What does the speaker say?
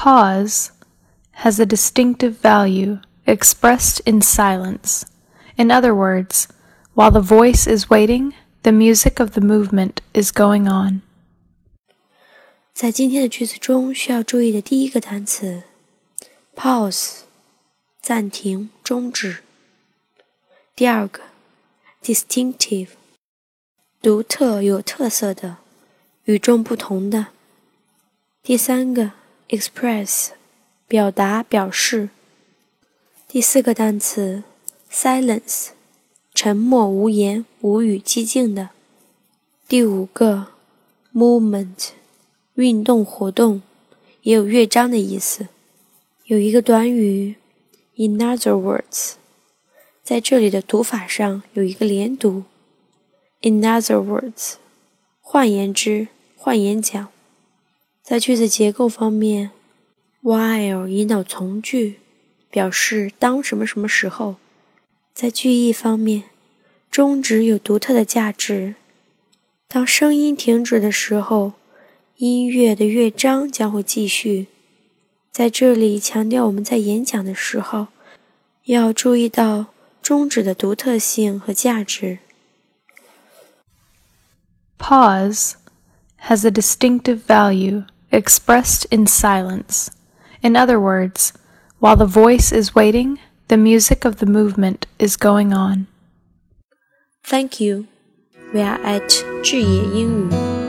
Pause has a distinctive value expressed in silence. In other words, while the voice is waiting, the music of the movement is going on. 在今天的句子中，需要注意的第一个单词 pause，暂停、终止。第二个 distinctive，独特、有特色的、与众不同的。第三个 express，表达、表示。第四个单词 silence，沉默、无言、无语、寂静的。第五个 movement，运动、活动，也有乐章的意思。有一个短语 in other words，在这里的读法上有一个连读 in other words，换言之，换言讲。在句子结构方面，while 引导从句，表示当什么什么时候。在句意方面，终止有独特的价值。当声音停止的时候，音乐的乐章将会继续。在这里强调我们在演讲的时候，要注意到终止的独特性和价值。Pause has a distinctive value. expressed in silence. In other words, while the voice is waiting, the music of the movement is going on. Thank you. We are at 智野英语。